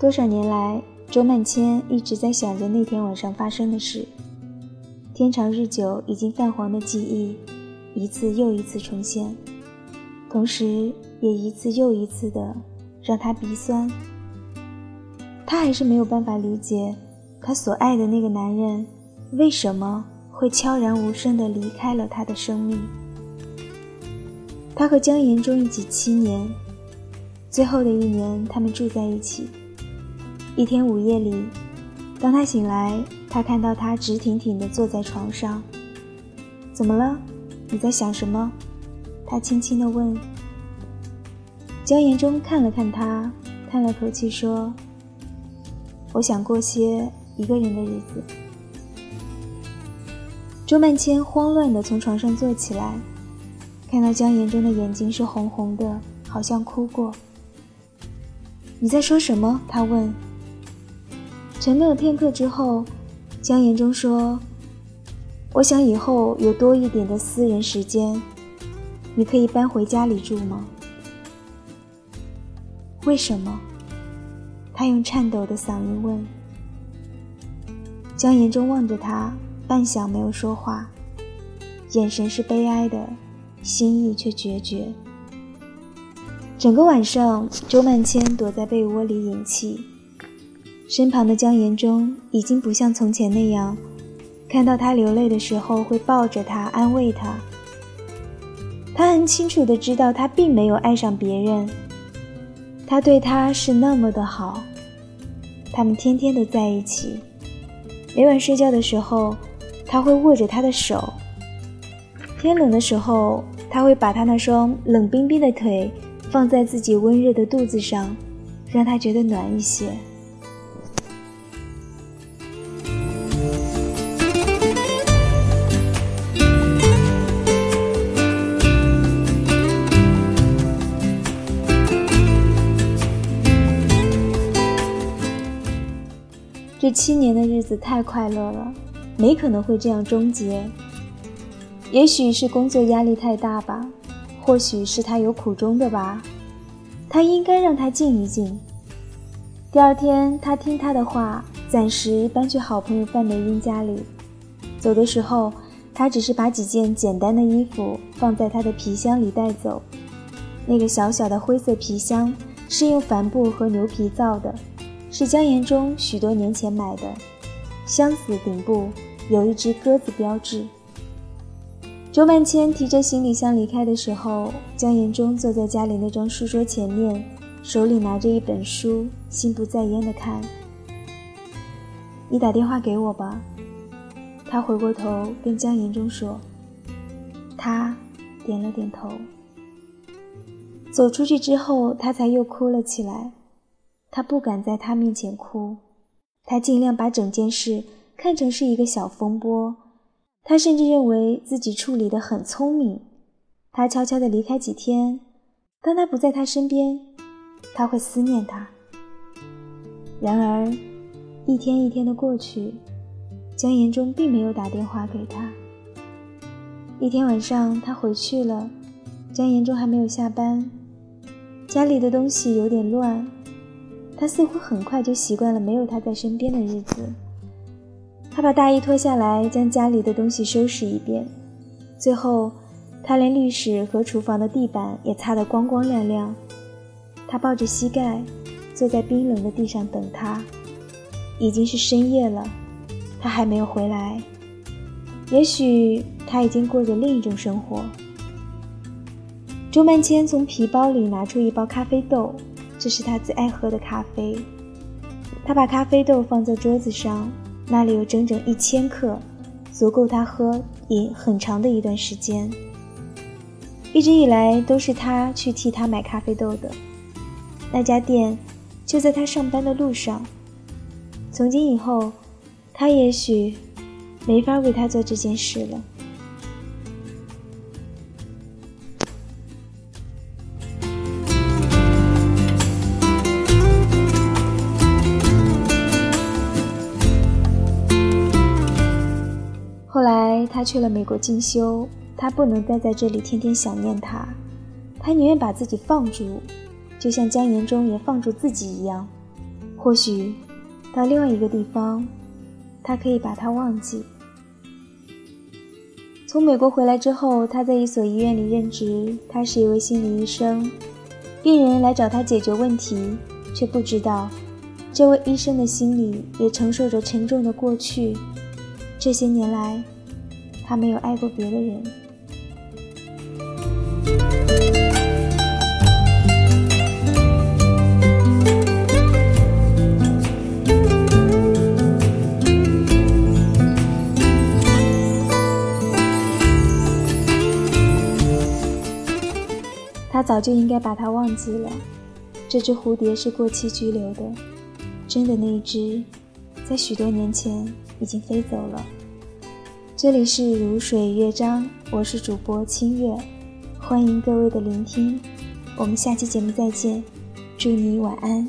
多少年来，周曼千一直在想着那天晚上发生的事。天长日久，已经泛黄的记忆，一次又一次重现，同时也一次又一次的让他鼻酸。他还是没有办法理解，他所爱的那个男人为什么会悄然无声的离开了他的生命。他和江延中一起七年，最后的一年，他们住在一起。一天午夜里，当他醒来，他看到他直挺挺地坐在床上。怎么了？你在想什么？他轻轻地问。江延中看了看他，叹了口气说：“我想过些一个人的日子。”周曼千慌乱地从床上坐起来，看到江延中的眼睛是红红的，好像哭过。你在说什么？他问。沉默了片刻之后，江言中说：“我想以后有多一点的私人时间，你可以搬回家里住吗？”为什么？他用颤抖的嗓音问。江言中望着他，半晌没有说话，眼神是悲哀的，心意却决绝。整个晚上，周曼千躲在被窝里隐气。身旁的江延中已经不像从前那样，看到他流泪的时候会抱着他安慰他。他很清楚的知道他并没有爱上别人，他对他是那么的好，他们天天的在一起，每晚睡觉的时候他会握着他的手，天冷的时候他会把他那双冷冰冰的腿放在自己温热的肚子上，让他觉得暖一些。七年的日子太快乐了，没可能会这样终结。也许是工作压力太大吧，或许是他有苦衷的吧。他应该让他静一静。第二天，他听他的话，暂时搬去好朋友范梅英家里。走的时候，他只是把几件简单的衣服放在他的皮箱里带走。那个小小的灰色皮箱是用帆布和牛皮造的。是江岩中许多年前买的，箱子顶部有一只鸽子标志。周曼千提着行李箱离开的时候，江岩中坐在家里那张书桌前面，手里拿着一本书，心不在焉地看。你打电话给我吧。他回过头跟江岩中说。他点了点头。走出去之后，他才又哭了起来。他不敢在他面前哭，他尽量把整件事看成是一个小风波。他甚至认为自己处理得很聪明。他悄悄地离开几天，当他不在他身边，他会思念他。然而，一天一天的过去，江延忠并没有打电话给他。一天晚上，他回去了，江延忠还没有下班，家里的东西有点乱。他似乎很快就习惯了没有他在身边的日子。他把大衣脱下来，将家里的东西收拾一遍，最后，他连浴室和厨房的地板也擦得光光亮亮。他抱着膝盖，坐在冰冷的地上等他。已经是深夜了，他还没有回来。也许他已经过着另一种生活。周曼千从皮包里拿出一包咖啡豆。这是他最爱喝的咖啡。他把咖啡豆放在桌子上，那里有整整一千克，足够他喝饮很长的一段时间。一直以来都是他去替他买咖啡豆的，那家店就在他上班的路上。从今以后，他也许没法为他做这件事了。他去了美国进修，他不能待在这里天天想念他，他宁愿把自己放逐，就像江延中也放逐自己一样，或许到另外一个地方，他可以把它忘记。从美国回来之后，他在一所医院里任职，他是一位心理医生。病人来找他解决问题，却不知道，这位医生的心里也承受着沉重的过去。这些年来，他没有爱过别的人。他早就应该把它忘记了。这只蝴蝶是过期居留的，真的那一只，在许多年前已经飞走了。这里是如水乐章，我是主播清月，欢迎各位的聆听，我们下期节目再见，祝你晚安。